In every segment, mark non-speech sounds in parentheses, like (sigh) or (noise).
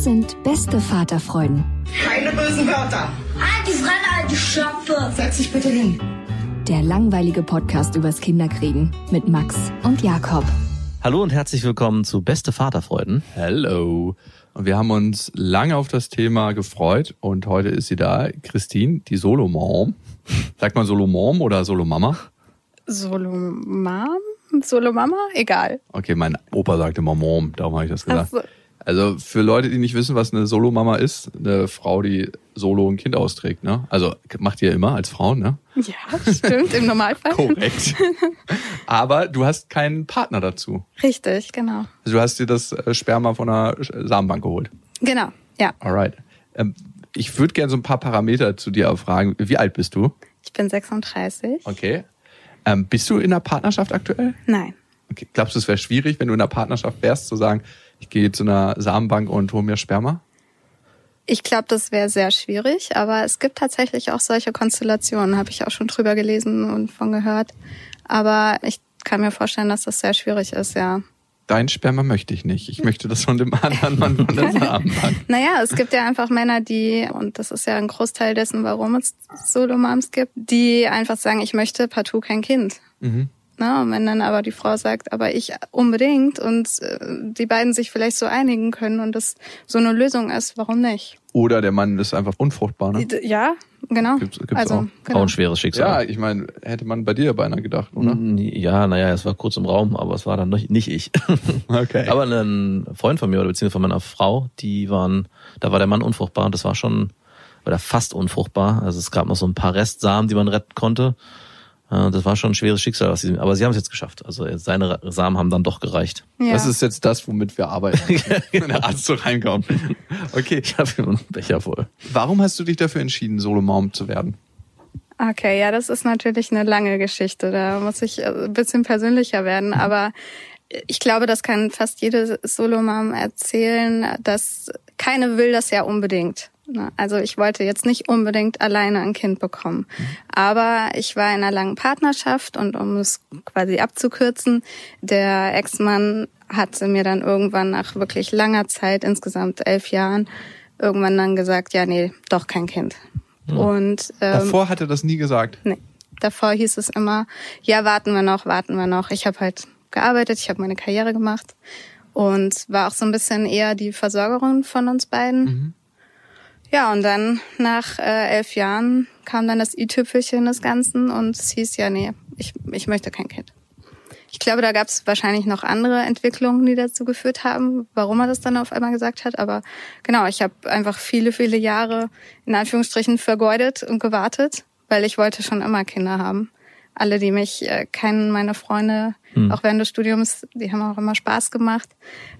Das sind beste Vaterfreuden. Keine bösen Wörter. Die Fremde, alte Schöpfe. Setz dich bitte hin. Der langweilige Podcast übers Kinderkriegen mit Max und Jakob. Hallo und herzlich willkommen zu Beste Vaterfreuden. Hello. Und wir haben uns lange auf das Thema gefreut und heute ist sie da, Christine, die Solo-Mom. Sagt man Solo-Mom oder Solo-Mama? Solo Mom? Solo Mama? Egal. Okay, mein Opa sagte immer Mom, darum habe ich das gesagt. Ach so. Also für Leute, die nicht wissen, was eine Solo-Mama ist, eine Frau, die solo ein Kind austrägt, ne? Also macht ihr immer als Frau, ne? Ja, stimmt, im Normalfall. Korrekt. Aber du hast keinen Partner dazu. Richtig, genau. Also du hast dir das äh, Sperma von einer Samenbank geholt. Genau, ja. Alright. Ähm, ich würde gerne so ein paar Parameter zu dir erfragen. Wie alt bist du? Ich bin 36. Okay. Ähm, bist du in einer Partnerschaft aktuell? Nein. Okay. Glaubst du, es wäre schwierig, wenn du in einer Partnerschaft wärst, zu sagen, ich gehe zu einer Samenbank und hole mir Sperma? Ich glaube, das wäre sehr schwierig, aber es gibt tatsächlich auch solche Konstellationen, habe ich auch schon drüber gelesen und von gehört. Aber ich kann mir vorstellen, dass das sehr schwierig ist, ja. Dein Sperma möchte ich nicht. Ich möchte das von dem anderen Mann von der (laughs) Samenbank. Naja, es gibt ja einfach Männer, die, und das ist ja ein Großteil dessen, warum es Solo-Moms gibt, die einfach sagen, ich möchte partout kein Kind. Mhm. Na, und wenn dann aber die Frau sagt, aber ich unbedingt und äh, die beiden sich vielleicht so einigen können und das so eine Lösung ist, warum nicht? Oder der Mann ist einfach unfruchtbar, ne? Ja, genau. Gibt's- gibt's also, auch. genau. Auch ein schweres Ja, Schicksal. ich meine, hätte man bei dir beinahe gedacht, oder? Ja, naja, es war kurz im Raum, aber es war dann nicht ich. (laughs) Okay. Aber ein Freund von mir oder beziehungsweise von meiner Frau, die waren, da war der Mann unfruchtbar und das war schon, oder fast unfruchtbar. Also es gab noch so ein paar Restsamen, die man retten konnte. Äh, Das war schon ein schweres Schicksal, was sie, aber sie haben es jetzt geschafft. Also seine Samen haben dann doch gereicht. ja. Das ist jetzt das, womit wir arbeiten. (laughs) Wenn der Arzt so reinkommt. Okay. Ich habe einen Becher voll. Warum hast du dich dafür entschieden, Solo-Mom zu werden? Okay, ja, das ist natürlich eine lange Geschichte. Da muss ich äh, ein bisschen persönlicher werden. Aber ich glaube, das kann fast jede Solomam erzählen, dass keine will das ja unbedingt. Also ich wollte jetzt nicht unbedingt alleine ein Kind bekommen. Aber ich war in einer langen Partnerschaft und um es quasi abzukürzen, der Ex-Mann hatte mir dann irgendwann nach wirklich langer Zeit, insgesamt elf Jahren, irgendwann dann gesagt, ja, nee, doch kein Kind. Und ähm, Davor hat er das nie gesagt. Nee. Davor hieß es immer, ja, warten wir noch, warten wir noch. Ich habe halt gearbeitet, ich habe meine Karriere gemacht und war auch so ein bisschen eher die Versorgerin von uns beiden. Ja, und dann nach äh, elf Jahren kam dann das i-Tüpfelchen des Ganzen und es hieß ja, nee, ich, ich möchte kein Kind. Ich glaube, da gab es wahrscheinlich noch andere Entwicklungen, die dazu geführt haben, warum er das dann auf einmal gesagt hat. Aber genau, ich habe einfach viele, viele Jahre in Anführungsstrichen vergeudet und gewartet, weil ich wollte schon immer Kinder haben. Alle, die mich äh, kennen, meine Freunde, auch während des Studiums, die haben auch immer Spaß gemacht,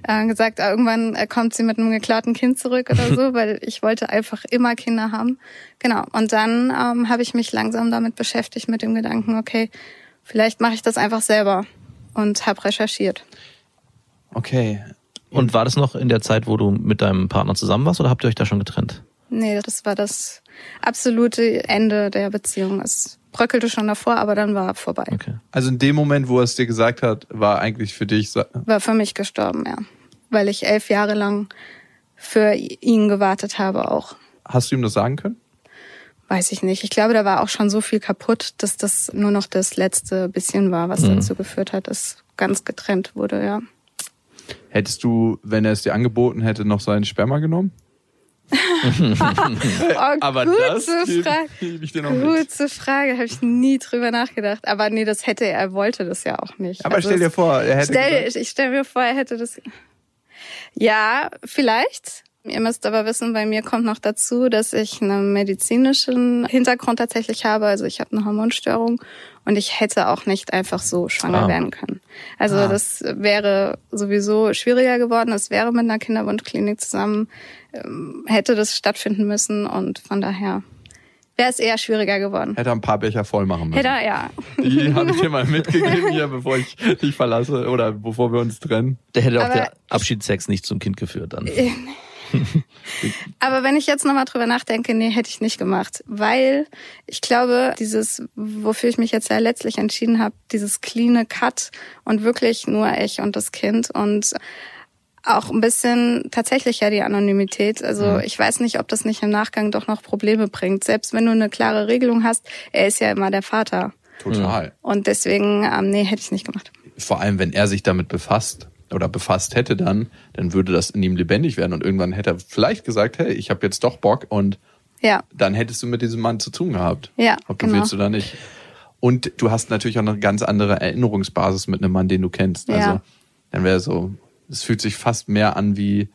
äh, gesagt, ah, irgendwann äh, kommt sie mit einem geklauten Kind zurück oder so, (laughs) weil ich wollte einfach immer Kinder haben. Genau. Und dann ähm, habe ich mich langsam damit beschäftigt mit dem Gedanken, okay, vielleicht mache ich das einfach selber und habe recherchiert. Okay. Und war das noch in der Zeit, wo du mit deinem Partner zusammen warst oder habt ihr euch da schon getrennt? Nee, das war das absolute Ende der Beziehung. Es bröckelte schon davor, aber dann war vorbei. Okay. Also in dem Moment, wo er es dir gesagt hat, war eigentlich für dich, War für mich gestorben, ja. Weil ich elf Jahre lang für ihn gewartet habe auch. hast du ihm das sagen können? weiß ich nicht. Ich glaube, da war auch schon so viel kaputt, dass das nur noch das letzte bisschen war, was Mhm. dazu geführt hat, dass ganz getrennt wurde, ja. Hättest du, wenn er es dir angeboten hätte, noch seinen Sperma genommen? (laughs) Oh, Aber gute das Frage. ich dir noch mit. Gute Frage, habe ich nie drüber nachgedacht. Aber nee, das hätte er, er wollte das ja auch nicht. Aber Also stell dir vor, er hätte Stell, gesagt, ich stelle mir vor, er hätte das. Ja, vielleicht. Ihr müsst aber wissen, bei mir kommt noch dazu, dass ich einen medizinischen Hintergrund tatsächlich habe. Also ich habe eine Hormonstörung und ich hätte auch nicht einfach so schwanger Ah. werden können. Also Ah. das wäre sowieso schwieriger geworden. Es wäre mit einer Kinderwunschklinik zusammen, ähm, hätte das stattfinden müssen und von daher wäre es eher schwieriger geworden. hätte er ein paar Becher voll machen müssen. Hätte er, ja. Die habe ich dir mal mitgegeben hier, bevor ich dich verlasse oder bevor wir uns trennen. Der hätte auch Aber- der Abschiedssex nicht zum Kind geführt dann. (laughs) Aber wenn ich jetzt nochmal drüber nachdenke, nee, hätte ich nicht gemacht. Weil ich glaube, dieses, wofür ich mich jetzt ja letztlich entschieden habe, dieses cleane Cut und wirklich nur ich und das Kind und auch ein bisschen tatsächlich ja die Anonymität. Also ich weiß nicht, ob das nicht im Nachgang doch noch Probleme bringt. Selbst wenn du eine klare Regelung hast, er ist ja immer der Vater. Total. Und deswegen, ähm, nee, hätte ich nicht gemacht. Vor allem, wenn er sich damit befasst oder befasst hätte dann, dann würde das in ihm lebendig werden und irgendwann hätte er vielleicht gesagt, hey, ich habe jetzt doch Bock und Ja, dann hättest du mit diesem Mann zu tun gehabt. Ja, Ob du genau. willst oder nicht. Und du hast natürlich auch eine ganz andere Erinnerungsbasis mit einem Mann, den du kennst. Ja. Also dann wäre so, es fühlt sich fast mehr an wie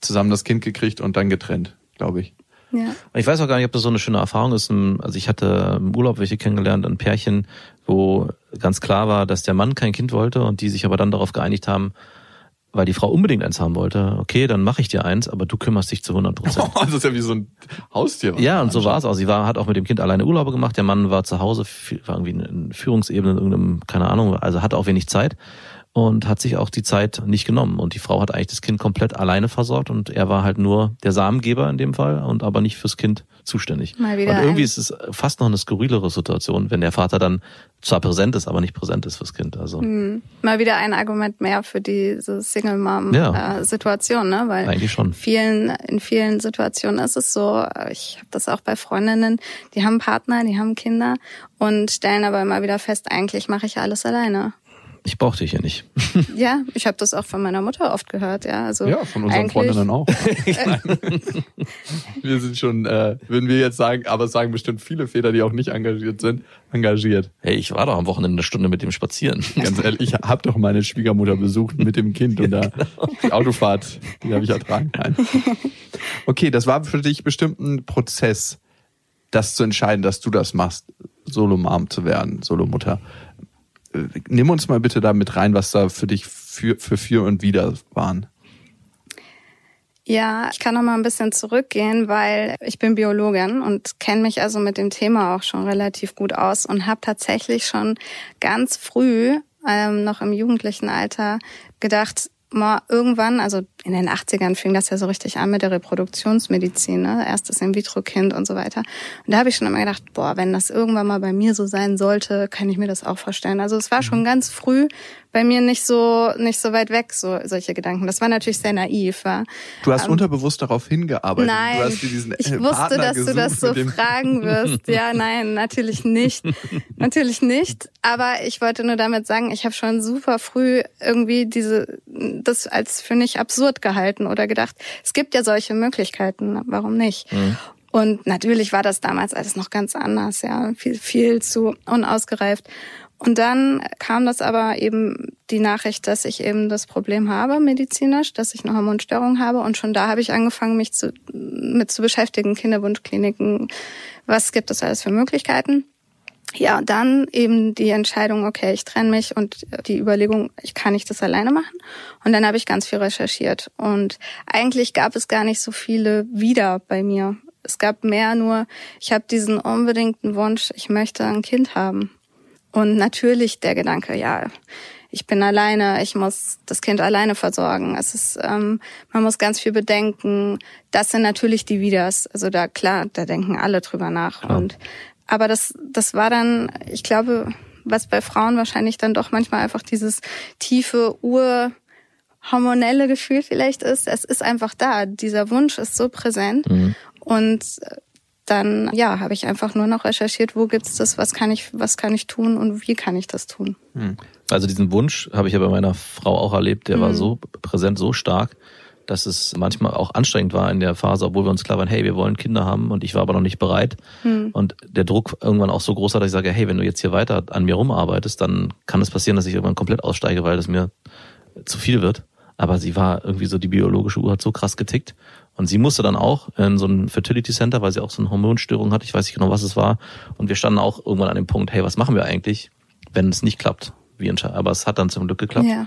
zusammen das Kind gekriegt und dann getrennt, glaube ich. ja. Ich weiß auch gar nicht, ob das so eine schöne Erfahrung ist. Also ich hatte im Urlaub welche kennengelernt, ein Pärchen, wo ganz klar war, dass der Mann kein Kind wollte und die sich aber dann darauf geeinigt haben, weil die Frau unbedingt eins haben wollte. Okay, dann mache ich dir eins, aber du kümmerst dich zu 100 Prozent. (laughs) das ist ja wie so ein Haustier. Ja, und so war es auch. Sie war, hat auch mit dem Kind alleine Urlaube gemacht. Der Mann war zu Hause, war irgendwie in Führungsebene in irgendeinem, keine Ahnung, also hatte auch wenig Zeit und hat sich auch die Zeit nicht genommen. Und die Frau hat eigentlich das Kind komplett alleine versorgt und er war halt nur der Samengeber in dem Fall und aber nicht fürs Kind zuständig. Mal wieder und irgendwie ist es fast noch eine skurrilere Situation, wenn der Vater dann zwar präsent ist, aber nicht präsent ist fürs Kind. Also Hm. Mal wieder ein Argument mehr für diese Single-Mom-Situation, ne? Weil eigentlich schon. vielen, in vielen Situationen ist es so, ich habe das auch bei Freundinnen, die haben Partner, die haben Kinder und stellen aber immer wieder fest, eigentlich mache ich alles alleine. Ich brauchte dich hier nicht. (laughs) Ja, ich habe das auch von meiner Mutter oft gehört, ja. Also Ja, von unseren Freundinnen auch. (laughs) (laughs) wir sind schon, äh, würden wir jetzt sagen, aber es sagen bestimmt viele Väter, die auch nicht engagiert sind, engagiert. Hey, ich war doch am Wochenende eine Stunde mit dem spazieren. Ganz ehrlich, ich habe doch meine Schwiegermutter besucht mit dem Kind und da genau. die Autofahrt, die habe ich ertragen. Nein. Okay, das war für dich bestimmt ein Prozess, das zu entscheiden, dass du das machst, Solomom zu werden, Solomutter. Nimm uns mal bitte da mit rein, was da für dich für, für für und wieder waren. Ja, ich kann noch mal ein bisschen zurückgehen, weil ich bin Biologin und kenne mich also mit dem Thema auch schon relativ gut aus und habe tatsächlich schon ganz früh, ähm, noch im jugendlichen Alter, gedacht, mal irgendwann, also in den 80ern fing das ja so richtig an mit der Reproduktionsmedizin, ne? erstes In-vitro-Kind und so weiter. Und da habe ich schon immer gedacht, boah, wenn das irgendwann mal bei mir so sein sollte, kann ich mir das auch vorstellen. Also es war schon ganz früh bei mir nicht so nicht so weit weg so solche Gedanken. Das war natürlich sehr naiv, ja. Du hast unterbewusst darauf hingearbeitet. Ähm, Nein, du hast dir diesen ich wusste, Partner dass du das so fragen (laughs) wirst. Ja, nein, natürlich nicht. (laughs) natürlich nicht. Aber ich wollte nur damit sagen, ich habe schon super früh irgendwie diese das als für nicht absurd gehalten oder gedacht, es gibt ja solche Möglichkeiten, warum nicht? Und natürlich war das damals alles noch ganz anders, ja, viel, viel zu unausgereift. Und dann kam das aber eben die Nachricht, dass ich eben das Problem habe medizinisch, dass ich eine Hormonstörung habe. Und schon da habe ich angefangen, mich zu, mit zu beschäftigen, Kinderwunschkliniken, was gibt es alles für Möglichkeiten. Ja, und dann eben die Entscheidung, okay, ich trenne mich und die Überlegung, ich kann nicht das alleine machen. Und dann habe ich ganz viel recherchiert. Und eigentlich gab es gar nicht so viele wieder bei mir. Es gab mehr nur, ich habe diesen unbedingten Wunsch, ich möchte ein Kind haben. Und natürlich der Gedanke, ja, ich bin alleine, ich muss das Kind alleine versorgen. Es ist, ähm, man muss ganz viel bedenken. Das sind natürlich die Widers. Also da klar, da denken alle drüber nach. Klar. Und aber das, das war dann, ich glaube, was bei Frauen wahrscheinlich dann doch manchmal einfach dieses tiefe Ur hormonelle Gefühl vielleicht ist. Es ist einfach da. Dieser Wunsch ist so präsent. Und dann ja, habe ich einfach nur noch recherchiert, wo gibt's das, was kann ich, was kann ich tun und wie kann ich das tun. Also diesen Wunsch habe ich ja bei meiner Frau auch erlebt, der war Mhm. so präsent, so stark, dass es manchmal auch anstrengend war in der Phase, obwohl wir uns klar waren, hey, wir wollen Kinder haben und ich war aber noch nicht bereit. Hm. Und der Druck irgendwann auch so groß war, dass ich sage, hey, wenn du jetzt hier weiter an mir rumarbeitest, dann kann es passieren, dass ich irgendwann komplett aussteige, weil das mir zu viel wird. Aber sie war irgendwie so, die biologische Uhr hat so krass getickt. Und sie musste dann auch in so ein Fertility Center, weil sie auch so eine Hormonstörung hat. Ich weiß nicht genau, was es war. Und wir standen auch irgendwann an dem Punkt, hey, was machen wir eigentlich, wenn es nicht klappt? Wie? Aber es hat dann zum Glück geklappt. Ja.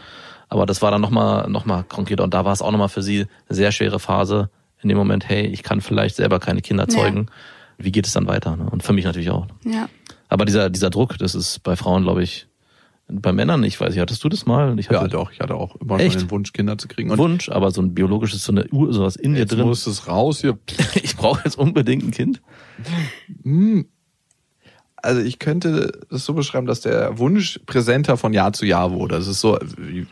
Aber das war dann nochmal noch mal konkreter. Und da war es auch nochmal für sie eine sehr schwere Phase in dem Moment, hey, ich kann vielleicht selber keine Kinder Ja. zeugen. Wie geht es dann weiter? Ne? Und für mich natürlich auch. Ja. Aber dieser, dieser Druck, das ist bei Frauen, glaube ich, bei Männern, ich weiß nicht, hattest du das mal? Ich Ja, hatte doch. Ich hatte auch immer Echt? schon den Wunsch, Kinder zu kriegen. einen Wunsch, aber so ein biologisches, so eine Uhr, sowas in dir jetzt drin. muss es raus hier. (laughs) Ich brauche jetzt unbedingt ein Kind. Also ich könnte das so beschreiben, dass der Wunsch präsenter von Jahr zu Jahr wurde. Es ist so,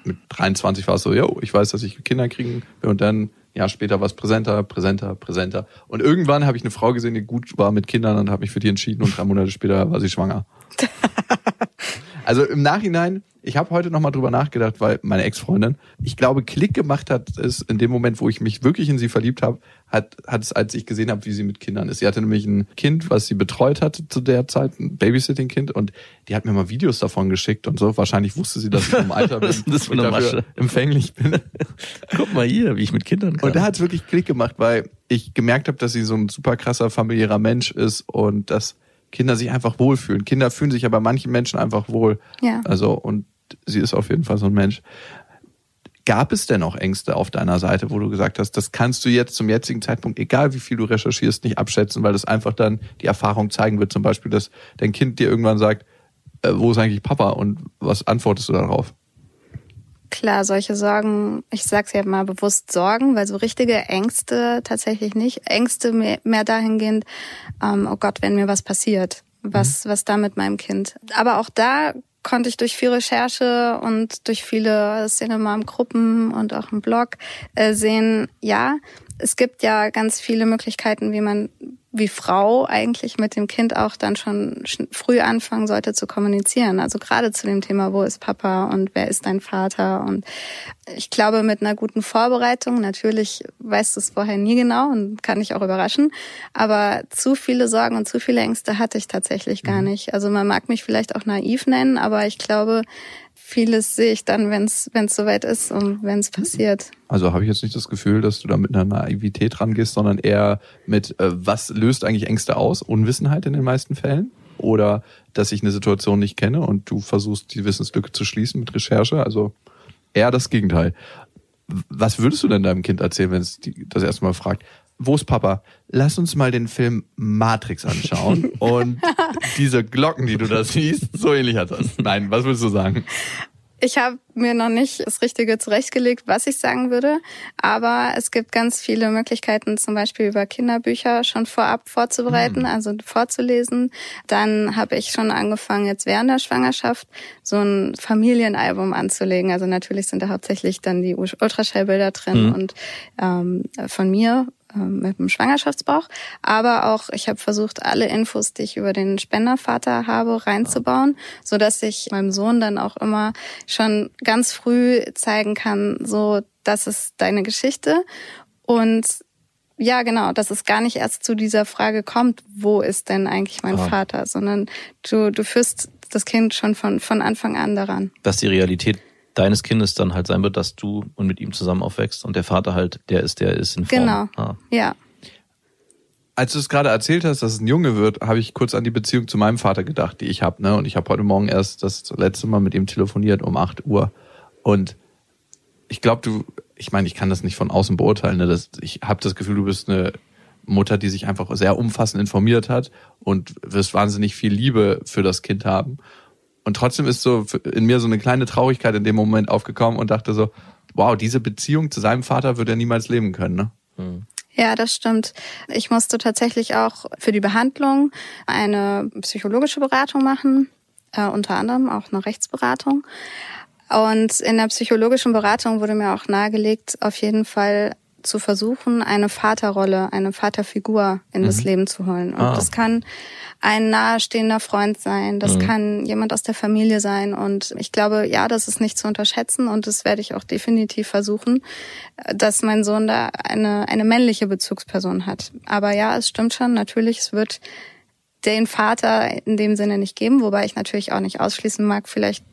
mit 23 war es so, yo, ich weiß, dass ich Kinder kriegen will und dann ein Jahr später war es präsenter, präsenter, präsenter. Und irgendwann habe ich eine Frau gesehen, die gut war mit Kindern und habe mich für die entschieden und drei Monate später war sie schwanger. (laughs) Also im Nachhinein, ich habe heute nochmal drüber nachgedacht, weil meine Ex-Freundin, ich glaube, Klick gemacht hat es in dem Moment, wo ich mich wirklich in sie verliebt habe, hat, hat es, als ich gesehen habe, wie sie mit Kindern ist. Sie hatte nämlich ein Kind, was sie betreut hatte zu der Zeit, ein Babysitting-Kind, und die hat mir mal Videos davon geschickt und so. Wahrscheinlich wusste sie, dass ich im Alter (laughs) bin, das und dafür Masche? empfänglich bin. (laughs) Guck mal hier, wie ich mit Kindern kann. Und da hat es wirklich Klick gemacht, weil ich gemerkt habe, dass sie so ein super krasser familiärer Mensch ist und dass Kinder sich einfach wohlfühlen. Kinder fühlen sich ja bei manchen Menschen einfach wohl. Ja. Also, und sie ist auf jeden Fall so ein Mensch. Gab es denn auch Ängste auf deiner Seite, wo du gesagt hast, das kannst du jetzt zum jetzigen Zeitpunkt, egal wie viel du recherchierst, nicht abschätzen, weil das einfach dann die Erfahrung zeigen wird, zum Beispiel, dass dein Kind dir irgendwann sagt, äh, wo ist eigentlich Papa und was antwortest du darauf? Klar, solche Sorgen, ich sag's ja mal bewusst Sorgen, weil so richtige Ängste tatsächlich nicht. Ängste mehr, mehr dahingehend, ähm, oh Gott, wenn mir was passiert, was, was da mit meinem Kind. Aber auch da konnte ich durch viel Recherche und durch viele Cinemam-Gruppen und auch im Blog äh, sehen, ja, es gibt ja ganz viele Möglichkeiten, wie man wie Frau eigentlich mit dem Kind auch dann schon sch- früh anfangen sollte zu kommunizieren. Also gerade zu dem Thema, wo ist Papa und wer ist dein Vater? Und ich glaube, mit einer guten Vorbereitung, natürlich weißt du es vorher nie genau und kann dich auch überraschen, aber zu viele Sorgen und zu viele Ängste hatte ich tatsächlich gar nicht. Also man mag mich vielleicht auch naiv nennen, aber ich glaube, vieles sehe ich dann, wenn es soweit ist und wenn es passiert. Also habe ich jetzt nicht das Gefühl, dass du da mit einer Naivität rangehst, sondern eher mit, äh, was löst eigentlich Ängste aus? Unwissenheit in den meisten Fällen? Oder dass ich eine Situation nicht kenne und du versuchst, die Wissenslücke zu schließen mit Recherche? Also eher das Gegenteil. Was würdest du denn deinem Kind erzählen, wenn es das erste Mal fragt? Wo ist Papa? Lass uns mal den Film Matrix anschauen (laughs) und diese Glocken, die du da siehst, so ähnlich hat das. Nein, was würdest du sagen? Ich habe mir noch nicht das Richtige zurechtgelegt, was ich sagen würde, aber es gibt ganz viele Möglichkeiten, zum Beispiel über Kinderbücher schon vorab vorzubereiten, also vorzulesen. Dann habe ich schon angefangen, jetzt während der Schwangerschaft so ein Familienalbum anzulegen. Also natürlich sind da hauptsächlich dann die Ultraschallbilder drin Mhm. und ähm, von mir mit dem Schwangerschaftsbauch. Aber auch, ich habe versucht, alle Infos, die ich über den Spendervater habe, reinzubauen, so dass ich meinem Sohn dann auch immer schon ganz früh zeigen kann, so, das ist deine Geschichte. Und ja, genau, dass es gar nicht erst zu dieser Frage kommt, wo ist denn eigentlich mein Ah. Vater, sondern du, du führst das Kind schon von, von Anfang an daran. dass die Realität deines Kindes dann halt sein wird, dass du und mit ihm zusammen aufwächst und der Vater halt der ist, der ist in Form. Genau. Ah. Ja. Als du es gerade erzählt hast, dass es ein Junge wird, habe ich kurz an die Beziehung zu meinem Vater gedacht, die ich habe. Ne? Und ich habe heute Morgen erst das letzte Mal mit ihm telefoniert um 8 Uhr. Und ich glaube, du, ich meine, ich kann das nicht von außen beurteilen. Ne? Das, ich habe das Gefühl, du bist eine Mutter, die sich einfach sehr umfassend informiert hat und wirst wahnsinnig viel Liebe für das Kind haben. Und trotzdem ist so in mir so eine kleine Traurigkeit in dem Moment aufgekommen und dachte so, wow, diese Beziehung zu seinem Vater wird er niemals leben können. Ne? Ja, das stimmt. Ich musste tatsächlich auch für die Behandlung eine psychologische Beratung machen, äh, unter anderem auch eine Rechtsberatung. Und in der psychologischen Beratung wurde mir auch nahegelegt, auf jeden Fall zu versuchen, eine Vaterrolle, eine Vaterfigur in das Leben zu holen. Und Ah. das kann ein nahestehender Freund sein, das Mhm. kann jemand aus der Familie sein. Und ich glaube, ja, das ist nicht zu unterschätzen und das werde ich auch definitiv versuchen, dass mein Sohn da eine, eine männliche Bezugsperson hat. Aber ja, es stimmt schon, natürlich, es wird den Vater in dem Sinne nicht geben, wobei ich natürlich auch nicht ausschließen mag, vielleicht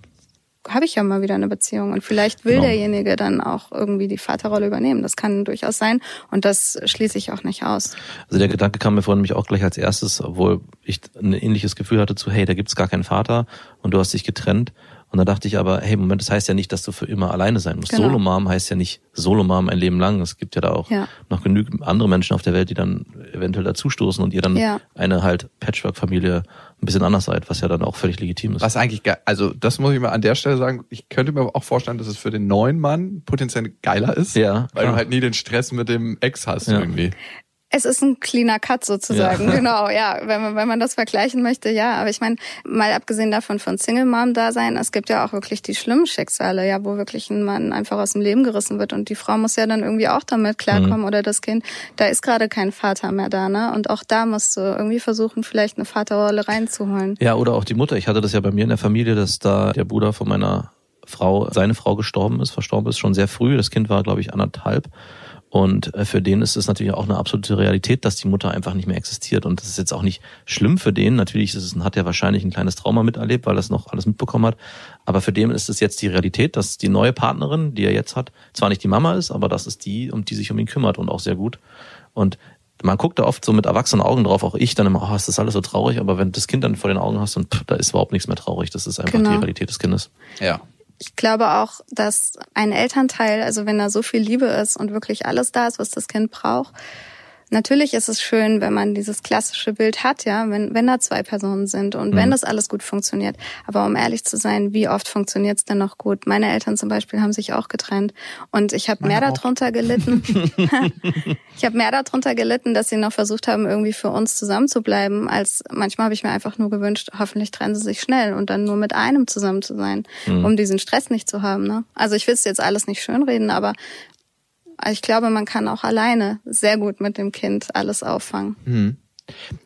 habe ich ja mal wieder eine Beziehung und vielleicht will Genau. derjenige dann auch irgendwie die Vaterrolle übernehmen. Das kann durchaus sein und das schließe ich auch nicht aus. Also der Gedanke kam mir vorhin nämlich auch gleich als erstes, obwohl ich ein ähnliches Gefühl hatte zu, hey, da gibt's gar keinen Vater und du hast dich getrennt. Und dann dachte ich aber, hey, Moment, das heißt ja nicht, dass du für immer alleine sein musst. Genau. Solomam heißt ja nicht Solomam ein Leben lang. Es gibt ja da auch Ja. noch genügend andere Menschen auf der Welt, die dann eventuell dazustoßen und ihr dann Ja. eine halt Patchwork-Familie ein bisschen anders seid, was ja dann auch völlig legitim ist. Was eigentlich geil, also das muss ich mal an der Stelle sagen, ich könnte mir auch vorstellen, dass es für den neuen Mann potenziell geiler ist, Ja, weil klar. du halt nie den Stress mit dem Ex hast Ja. irgendwie. Es ist ein cleaner Cut sozusagen, Ja. (laughs) genau, ja, wenn man, wenn man das vergleichen möchte, ja. Aber ich meine, mal abgesehen davon von Single Mom da sein, es gibt ja auch wirklich die schlimmen Schicksale, ja, wo wirklich ein Mann einfach aus dem Leben gerissen wird und die Frau muss ja dann irgendwie auch damit klarkommen Mhm. oder das Kind. Da ist gerade kein Vater mehr da, ne? Und auch da musst du irgendwie versuchen, vielleicht eine Vaterrolle reinzuholen. Ja, oder auch die Mutter. Ich hatte das ja bei mir in der Familie, dass da der Bruder von meiner Frau, seine Frau gestorben ist, verstorben ist, schon sehr früh. Das Kind war, glaube ich, anderthalb. Und äh, für den ist es natürlich auch eine absolute Realität, dass die Mutter einfach nicht mehr existiert. Und das ist jetzt auch nicht schlimm für den. Natürlich ist es, hat er wahrscheinlich ein kleines Trauma miterlebt, weil er das noch alles mitbekommen hat. Aber für den ist es jetzt die Realität, dass die neue Partnerin, die er jetzt hat, zwar nicht die Mama ist, aber das ist die, um die sich um ihn kümmert und auch sehr gut. Und man guckt da oft so mit erwachsenen Augen drauf, auch ich dann immer, oh, ist das alles so traurig, aber wenn du das Kind dann vor den Augen hast und pff, da ist überhaupt nichts mehr traurig, das ist einfach Genau. die Realität des Kindes. Ja. Ich glaube auch, dass ein Elternteil, also wenn da so viel Liebe ist und wirklich alles da ist, was das Kind braucht, natürlich ist es schön, wenn man dieses klassische Bild hat, ja, wenn, wenn da zwei Personen sind und wenn das alles gut funktioniert. Aber um ehrlich zu sein, wie oft funktioniert es denn noch gut? Meine Eltern zum Beispiel haben sich auch getrennt und ich habe mehr auch. darunter gelitten. (laughs) (laughs) ich habe mehr darunter gelitten, dass sie noch versucht haben, irgendwie für uns zusammen zu bleiben, als manchmal habe ich mir einfach nur gewünscht, hoffentlich trennen sie sich schnell und dann nur mit einem zusammen zu sein, um diesen Stress nicht zu haben. Ne? Also ich will es jetzt alles nicht schönreden, aber ich glaube, man kann auch alleine sehr gut mit dem Kind alles auffangen.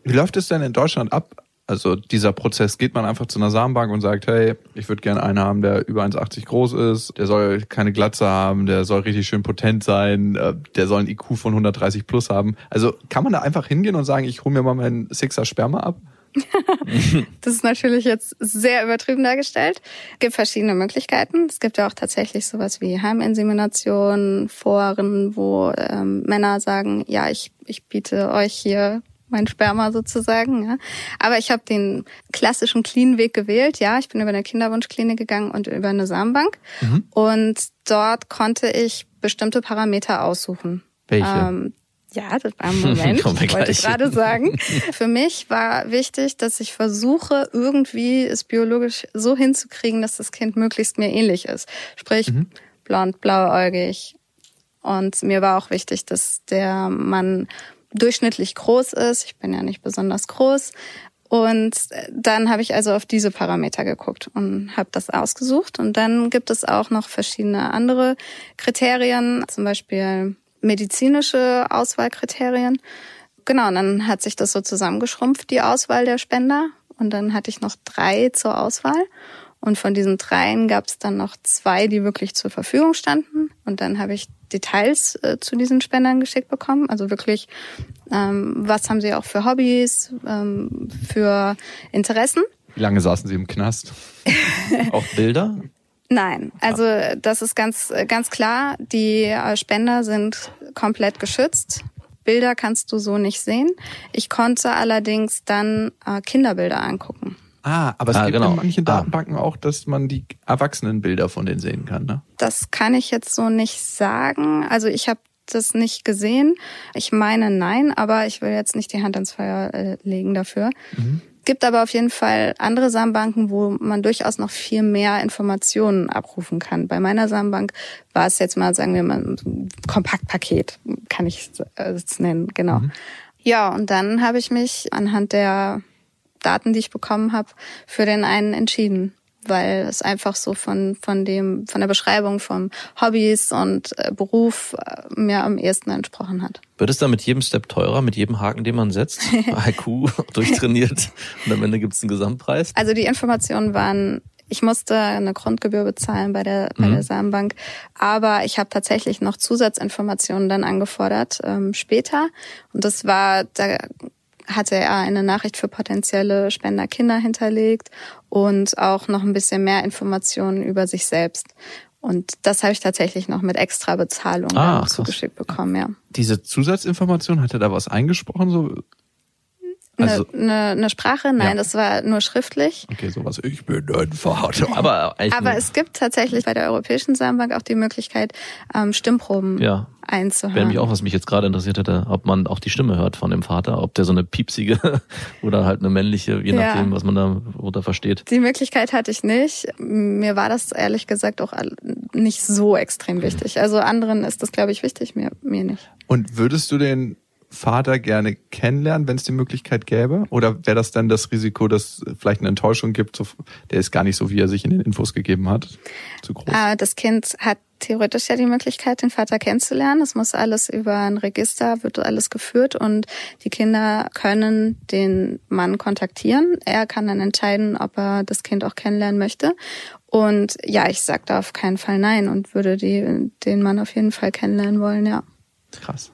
Wie läuft es denn in Deutschland ab? Also dieser Prozess, geht man einfach zu einer Samenbank und sagt, hey, ich würde gerne einen haben, der über 1,80 groß ist, der soll keine Glatze haben, der soll richtig schön potent sein, äh, der soll ein IQ von 130 plus haben. Also kann man da einfach hingehen und sagen, ich hole mir mal meinen Sixer Sperma ab? (laughs) Das ist natürlich jetzt sehr übertrieben dargestellt. Es gibt verschiedene Möglichkeiten. Es gibt ja auch tatsächlich sowas wie Heiminsemination, Foren, wo ähm, Männer sagen, ja, ich, ich biete euch hier mein Sperma sozusagen. Ja. Aber ich habe den klassischen Clean-Weg gewählt. Ja, ich bin über eine Kinderwunschklinik gegangen und über eine Samenbank. Und dort konnte ich bestimmte Parameter aussuchen. Welche? Ähm, ja, das war ein Moment. (laughs) Ich wollte gleich. gerade sagen. (laughs) Für mich war wichtig, dass ich versuche, irgendwie es biologisch so hinzukriegen, dass das Kind möglichst mir ähnlich ist. Sprich, blond, blauäugig. Und mir war auch wichtig, dass der Mann durchschnittlich groß ist. Ich bin ja nicht besonders groß. Und dann habe ich also auf diese Parameter geguckt und habe das ausgesucht. Und dann gibt es auch noch verschiedene andere Kriterien, zum Beispiel medizinische Auswahlkriterien. Genau, und dann hat sich das so zusammengeschrumpft, die Auswahl der Spender. Und dann hatte ich noch drei zur Auswahl. Und von diesen dreien gab es dann noch zwei, die wirklich zur Verfügung standen. Und dann habe ich Details äh, zu diesen Spendern geschickt bekommen. Also wirklich, ähm, was haben sie auch für Hobbys, ähm, für Interessen. Wie lange saßen Sie im Knast? (laughs) Auch Bilder? Nein, also das ist ganz, ganz klar. Die äh, Spender sind komplett geschützt. Bilder kannst du so nicht sehen. Ich konnte allerdings dann äh, Kinderbilder angucken. Ah, aber es Ah, gibt genau. in manchen Ah. Datenbanken auch, dass man die Erwachsenenbilder von denen sehen kann, ne? Das kann ich jetzt so nicht sagen. Also ich habe das nicht gesehen. Ich meine nein, aber ich will jetzt nicht die Hand ans Feuer äh, legen dafür. Gibt aber auf jeden Fall andere Samenbanken, wo man durchaus noch viel mehr Informationen abrufen kann. Bei meiner Samenbank war es jetzt mal, sagen wir mal, ein Kompaktpaket, kann ich es nennen, genau. Ja, und dann habe ich mich anhand der Daten, die ich bekommen habe, für den einen entschieden. Weil es einfach so von, von dem, von der Beschreibung von Hobbys und äh, Beruf äh, mir am ehesten entsprochen hat. Wird es dann mit jedem Step teurer, mit jedem Haken, den man setzt? (laughs) IQ (laughs) durchtrainiert und am Ende gibt es einen Gesamtpreis? Also die Informationen waren ich musste eine Grundgebühr bezahlen bei der, bei der Samenbank, aber ich habe tatsächlich noch Zusatzinformationen dann angefordert ähm, später. Und das war, da hatte er eine Nachricht für potenzielle Spenderkinder hinterlegt und auch noch ein bisschen mehr Informationen über sich selbst. Und das habe ich tatsächlich noch mit extra Bezahlung Ah, zugeschickt bekommen, ja. Diese Zusatzinformation, hat er da was eingesprochen? So, Also- eine, eine Sprache? Nein, Ja. das war nur schriftlich. okay, sowas, ich bin dein Vater. Aber Aber es gibt tatsächlich bei der Europäischen Samenbank auch die Möglichkeit, ähm, Stimmproben ja, einzuhören. wäre nämlich auch, was mich jetzt gerade interessiert hätte, ob man auch die Stimme hört von dem Vater, ob der so eine piepsige (laughs) oder halt eine männliche, je Ja. nachdem, was man da darunter versteht. Die Möglichkeit hatte ich nicht. Mir war das ehrlich gesagt auch nicht so extrem wichtig. Also anderen ist das, glaube ich, wichtig, mir, mir nicht. Und würdest du den Vater gerne kennenlernen, wenn es die Möglichkeit gäbe? Oder wäre das dann das Risiko, dass es vielleicht eine Enttäuschung gibt? So, der ist gar nicht so, wie er sich in den Infos gegeben hat. Zu groß. Äh, das Kind hat theoretisch ja die Möglichkeit, den Vater kennenzulernen. Es muss alles über ein Register, wird alles geführt und die Kinder können den Mann kontaktieren. Er kann dann entscheiden, ob er das Kind auch kennenlernen möchte. Und ja, ich sag da auf keinen Fall nein und würde die, den Mann auf jeden Fall kennenlernen wollen, ja. Krass.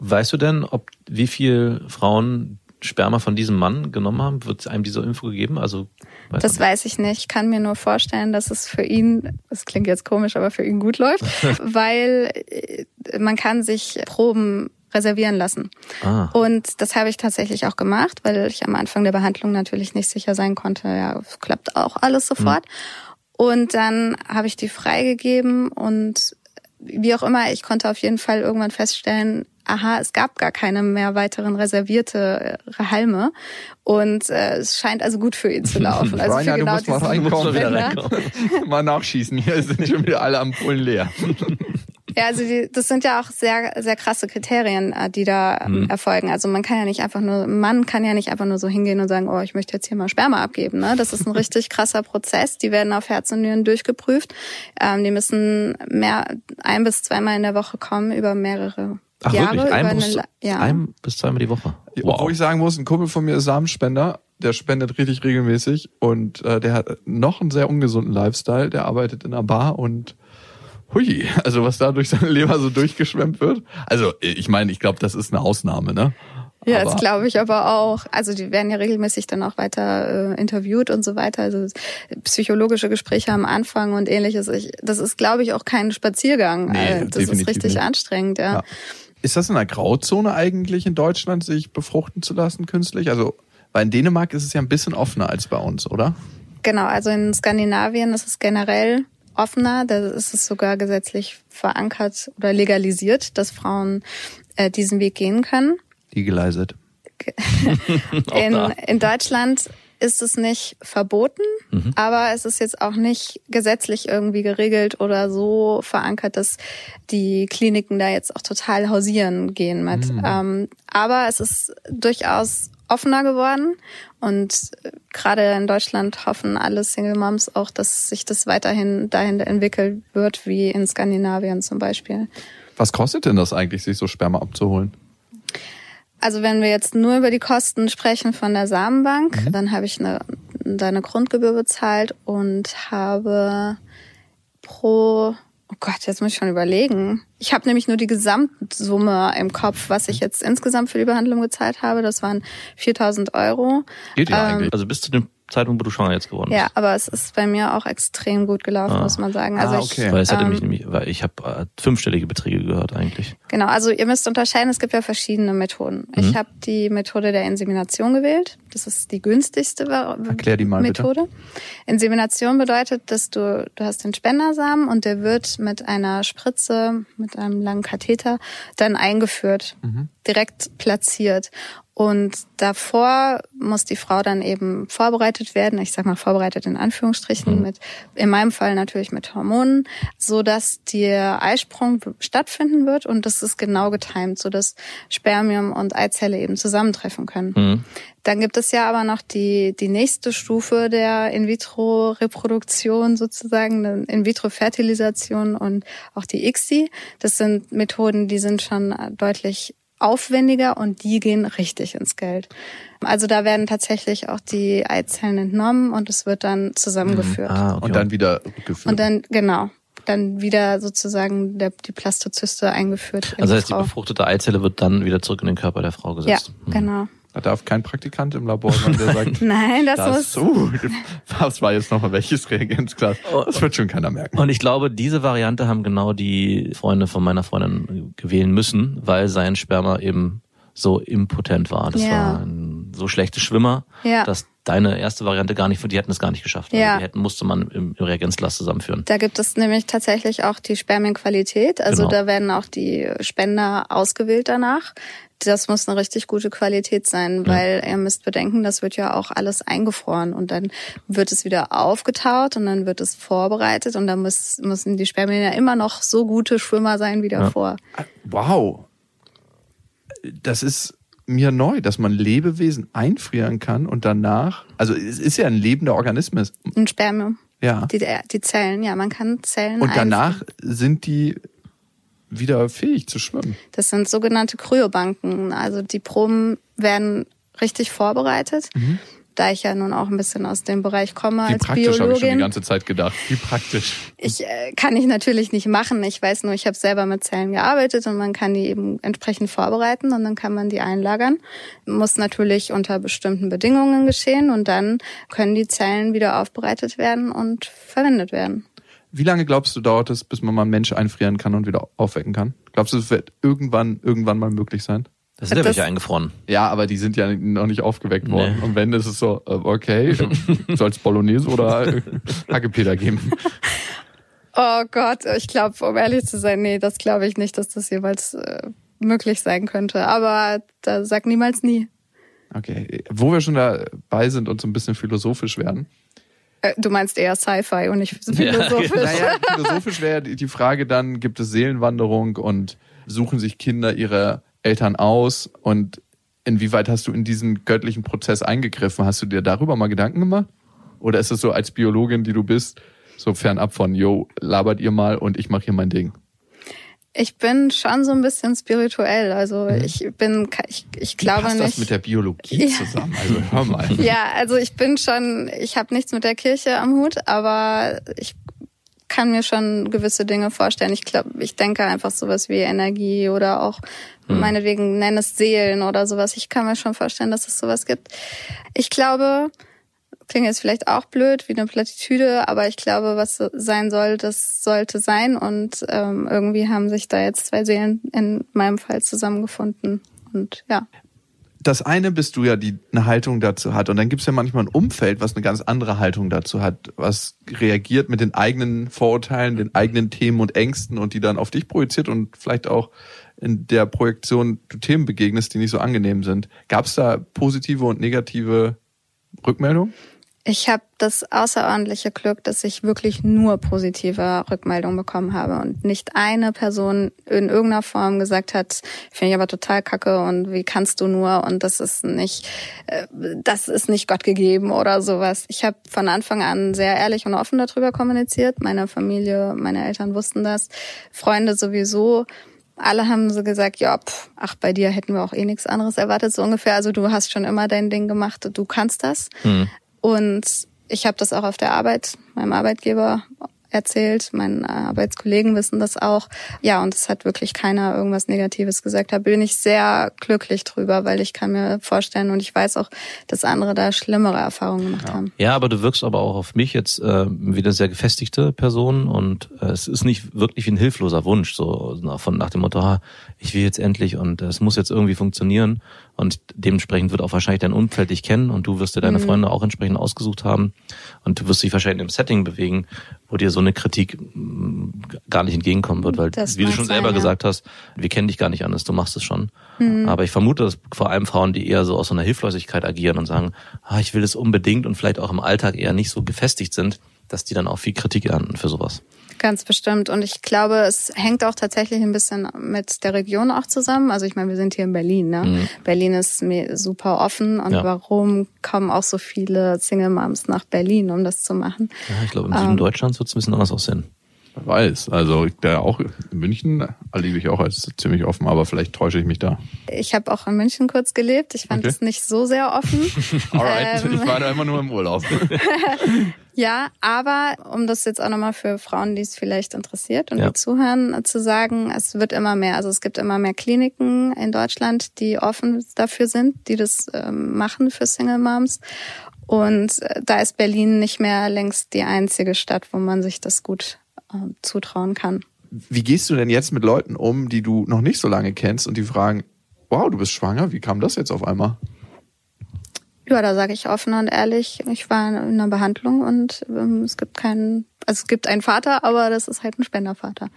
Weißt du denn, ob wie viel Frauen Sperma von diesem Mann genommen haben? Wird einem diese Info gegeben? Also weiß Das weiß ich nicht. Ich kann mir nur vorstellen, dass es für ihn, das klingt jetzt komisch, aber für ihn gut läuft, (laughs) weil äh, man kann sich Proben reservieren lassen. Ah. Und das habe ich tatsächlich auch gemacht, weil ich am Anfang der Behandlung natürlich nicht sicher sein konnte, ja, es klappt auch alles sofort. Und dann habe ich die freigegeben und wie auch immer, ich konnte auf jeden Fall irgendwann feststellen, aha, es gab gar keine mehr weiteren reservierte äh, Halme und äh, es scheint also gut für ihn zu laufen. (laughs) Also Rainer, für du genau musst mal reinkommen. Mal nachschießen. Hier sind schon wieder alle Ampullen leer. (laughs) Ja, also die, das sind ja auch sehr, sehr krasse Kriterien, äh, die da ähm, erfolgen. Also man kann ja nicht einfach nur, Mann kann ja nicht einfach nur so hingehen und sagen, oh, ich möchte jetzt hier mal Sperma abgeben. Ne? Das ist ein (laughs) richtig krasser Prozess. Die werden auf Herz und Nieren durchgeprüft. Ähm, die müssen mehr, ein bis zweimal in der Woche kommen über mehrere Ach Jahre. wirklich? Ein bis, eine, ja. ein bis zweimal die Woche. Obwohl ich sagen muss, ein Kumpel von mir ist Samenspender. Der spendet richtig regelmäßig und äh, der hat noch einen sehr ungesunden Lifestyle. Der arbeitet in einer Bar und hui, also was da durch seine Leber so durchgeschwemmt wird. Also ich meine, ich glaube, das ist eine Ausnahme, ne? Ja, Aber- das glaube ich aber auch. Also die werden ja regelmäßig dann auch weiter äh, interviewt und so weiter. Also psychologische Gespräche am Anfang und ähnliches. Ich, das ist, glaube ich, auch kein Spaziergang. Nee, Äh, das ist richtig nicht. anstrengend, ja. Ja. Ist das in der Grauzone eigentlich in Deutschland, sich befruchten zu lassen künstlich? Also, weil in Dänemark ist es ja ein bisschen offener als bei uns, oder? Genau, also in Skandinavien ist es generell offener. Da ist es sogar gesetzlich verankert oder legalisiert, dass Frauen äh, diesen Weg gehen können. Legalized. (laughs) In, in Deutschland ist es nicht verboten, aber es ist jetzt auch nicht gesetzlich irgendwie geregelt oder so verankert, dass die Kliniken da jetzt auch total hausieren gehen mit. Ähm, aber es ist durchaus offener geworden und äh, gerade in Deutschland hoffen alle Single Moms auch, dass sich das weiterhin dahin entwickelt wird, wie in Skandinavien zum Beispiel. Was kostet denn das eigentlich, sich so Sperma abzuholen? Also wenn wir jetzt nur über die Kosten sprechen von der Samenbank, Mhm. dann habe ich eine, eine Grundgebühr bezahlt und habe pro, oh Gott, jetzt muss ich schon überlegen. Ich habe nämlich nur die Gesamtsumme im Kopf, was ich jetzt insgesamt für die Behandlung gezahlt habe. Das waren 4000 Euro. Geht ja Ähm, eigentlich. Also bis zu dem Zeitpunkt, wo du schwanger jetzt geworden Ja, bist. aber es ist bei mir auch extrem gut gelaufen, Ah. muss man sagen. Also Ah, ich, okay. Weil es hatte ähm, mich nämlich, weil ich habe äh, fünfstellige Beträge gehört eigentlich. Genau, also ihr müsst unterscheiden, es gibt ja verschiedene Methoden. Mhm. Ich habe die Methode der Insemination gewählt. Das ist die günstigste Erklär die mal bitte. Methode. Insemination bedeutet, dass du, du hast den Spendersamen und der wird mit einer Spritze, mit einem langen Katheter dann eingeführt, Mhm. direkt platziert. Und davor muss die Frau dann eben vorbereitet werden, ich sag mal vorbereitet in Anführungsstrichen, Mhm. mit, in meinem Fall natürlich mit Hormonen, so dass der Eisprung stattfinden wird und das ist genau getimt, so dass Spermium und Eizelle eben zusammentreffen können. Mhm. Dann gibt es ja aber noch die, die nächste Stufe der In-vitro-Reproduktion sozusagen, In-vitro-Fertilisation und auch die ICSI. Das sind Methoden, die sind schon deutlich aufwendiger und die gehen richtig ins Geld. Also da werden tatsächlich auch die Eizellen entnommen und es wird dann zusammengeführt. Ah, okay. Und dann wieder rückgeführt. Und dann, genau, dann wieder sozusagen der, die Plastozyste eingeführt. in also die heißt, die Frau. befruchtete Eizelle wird dann wieder zurück in den Körper der Frau Ja, gesetzt. Hm. genau. Da darf kein Praktikant im Labor sein, der sagt, (laughs) Nein, das, das, muss. uh, was war jetzt nochmal welches Reagenzglas? Das wird schon keiner merken. Und ich glaube, diese Variante haben genau die Freunde von meiner Freundin gewählen müssen, weil sein Sperma eben so impotent war. Das Ja. war ein so schlechte Schwimmer, Ja. dass deine erste Variante gar nicht, die hätten es gar nicht geschafft. Also Ja. die hätten, musste man im, im Reagenzglas zusammenführen. Da gibt es nämlich tatsächlich auch die Spermienqualität. Also Genau. da werden auch die Spender ausgewählt danach. Das muss eine richtig gute Qualität sein, weil ihr müsst bedenken, das wird ja auch alles eingefroren und dann wird es wieder aufgetaut und dann wird es vorbereitet und dann muss, müssen die Spermien ja immer noch so gute Schwimmer sein wie davor. Wow. Das ist mir neu, dass man Lebewesen einfrieren kann und danach, also es ist ja ein lebender Organismus. Ein Spermium. Ja. Die, die Zellen, ja, man kann Zellen Und einfrieren. danach sind die wieder fähig zu schwimmen. Das sind sogenannte Kryobanken. Also die Proben werden richtig vorbereitet. Da ich ja nun auch ein bisschen aus dem Bereich komme Wie als praktisch habe ich schon die Biologin. ganze Zeit gedacht. Wie praktisch. Ich äh, kann ich natürlich nicht machen. Ich weiß nur, ich habe selber mit Zellen gearbeitet und man kann die eben entsprechend vorbereiten und dann kann man die einlagern. Muss natürlich unter bestimmten Bedingungen geschehen und dann können die Zellen wieder aufbereitet werden und verwendet werden. Wie lange glaubst du, dauert es, bis man mal einen Mensch einfrieren kann und wieder aufwecken kann? Glaubst du, es wird irgendwann, irgendwann mal möglich sein? Das sind ja welche eingefroren. Ja, aber die sind ja noch nicht aufgeweckt worden. Nee. Und wenn, ist es so, äh, okay, (laughs) soll es Bolognese oder Hackepeter geben? Oh Gott, ich glaube, um ehrlich zu sein, nee, das glaube ich nicht, dass das jeweils äh, möglich sein könnte. Aber da sag niemals nie. Okay, wo wir schon dabei sind und so ein bisschen philosophisch werden. Äh, du meinst eher Sci-Fi und nicht (laughs) philosophisch. Naja, (laughs) philosophisch wäre die die Frage dann, gibt es Seelenwanderung und suchen sich Kinder ihre Eltern aus und inwieweit hast du in diesen göttlichen Prozess eingegriffen? Hast du dir darüber mal Gedanken gemacht? Oder ist es so als Biologin, die du bist, so fernab von, yo, labert ihr mal und ich mache hier mein Ding? Ich bin schon so ein bisschen spirituell. Also ich bin, ich, ich Wie glaube passt nicht. das mit der Biologie (laughs) Ja. zusammen? Also hör mal. (laughs) Ja, also ich bin schon, ich habe nichts mit der Kirche am Hut, aber ich kann mir schon gewisse Dinge vorstellen. Ich glaube, ich denke einfach sowas wie Energie oder auch meinetwegen nenn es Seelen oder sowas. Ich kann mir schon vorstellen, dass es sowas gibt. Ich glaube, klingt jetzt vielleicht auch blöd wie eine Plattitüde, aber ich glaube, was sein soll, das sollte sein. Und ähm, irgendwie haben sich da jetzt zwei Seelen in meinem Fall zusammengefunden. Und ja. das eine bist du ja, die eine Haltung dazu hat. Und dann gibt's ja manchmal ein Umfeld, was eine ganz andere Haltung dazu hat, was reagiert mit den eigenen Vorurteilen, den eigenen Themen und Ängsten und die dann auf dich projiziert und vielleicht auch in der Projektion du Themen begegnest, die nicht so angenehm sind. Gab's da positive und negative Rückmeldungen? Ich habe das außerordentliche Glück, dass ich wirklich nur positive Rückmeldungen bekommen habe und nicht eine Person in irgendeiner Form gesagt hat, finde ich aber total kacke und wie kannst du nur und das ist nicht, äh, das ist nicht Gott gegeben oder sowas. Ich habe von Anfang an sehr ehrlich und offen darüber kommuniziert. Meine Familie, meine Eltern wussten das, Freunde sowieso. Alle haben so gesagt, ja, pff, ach, bei dir hätten wir auch eh nichts anderes erwartet, so ungefähr. Also du hast schon immer dein Ding gemacht, du kannst das. Und ich habe das auch auf der Arbeit meinem Arbeitgeber erzählt. Meine Arbeitskollegen wissen das auch. Ja, und es hat wirklich keiner irgendwas Negatives gesagt. Da bin ich sehr glücklich drüber, weil ich kann mir vorstellen und ich weiß auch, dass andere da schlimmere Erfahrungen gemacht haben. Ja, aber du wirkst aber auch auf mich jetzt äh, wie eine sehr gefestigte Person und äh, es ist nicht wirklich wie ein hilfloser Wunsch, so nach- von nach dem Motto, ah, ich will jetzt endlich und es muss jetzt irgendwie funktionieren und dementsprechend wird auch wahrscheinlich dein Umfeld dich kennen und du wirst dir deine Freunde auch entsprechend ausgesucht haben und du wirst dich wahrscheinlich in einem Setting bewegen, wo dir so eine Kritik mh, gar nicht entgegenkommen wird, weil Das wie du schon sein, selber ja. gesagt hast, wir kennen dich gar nicht anders, du machst es schon. Aber ich vermute, dass vor allem Frauen, die eher so aus so einer Hilflosigkeit agieren und sagen, ah, ich will es unbedingt und vielleicht auch im Alltag eher nicht so gefestigt sind, dass die dann auch viel Kritik ernten für sowas. Ganz bestimmt. Und ich glaube, es hängt auch tatsächlich ein bisschen mit der Region auch zusammen. Also ich meine, wir sind hier in Berlin. Ne? Mhm. Berlin ist super offen. Und Ja. warum kommen auch so viele Single Moms nach Berlin, um das zu machen? Ja, ich glaube, im Süden Ähm. Deutschlands wird es ein bisschen anders aussehen. Wer weiß. Also der auch in München erlebe ich auch als ziemlich offen, aber vielleicht täusche ich mich da. Ich habe auch in München kurz gelebt. Ich fand Okay. es nicht so sehr offen. (laughs) Alright, Ähm. ich war da immer nur im Urlaub. (laughs) Ja, aber um das jetzt auch nochmal für Frauen, die es vielleicht interessiert und Ja. die zuhören, zu sagen, es wird immer mehr. Also es gibt immer mehr Kliniken in Deutschland, die offen dafür sind, die das ähm, machen für Single Moms. Und äh, da ist Berlin nicht mehr längst die einzige Stadt, wo man sich das gut äh, zutrauen kann. Wie gehst du denn jetzt mit Leuten um, die du noch nicht so lange kennst und die fragen, wow, du bist schwanger, wie kam das jetzt auf einmal? Ja, da sage ich offen und ehrlich, ich war in einer Behandlung und ähm, es gibt keinen, also es gibt einen Vater, aber das ist halt ein Spendervater.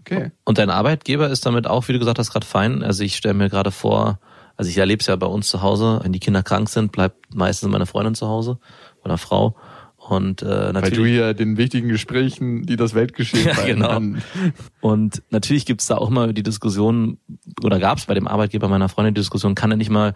Okay. Und dein Arbeitgeber ist damit auch, wie du gesagt hast, gerade fein. Also ich stelle mir gerade vor, also ich erlebe es ja bei uns zu Hause, wenn die Kinder krank sind, bleibt meistens meine Freundin zu Hause oder Frau. Und äh, Weil natürlich. du hier den wichtigen Gesprächen, die das Weltgeschehen Ja, genau. Und natürlich gibt's da auch mal die Diskussion, oder gab's bei dem Arbeitgeber meiner Freundin die Diskussion, kann er nicht mal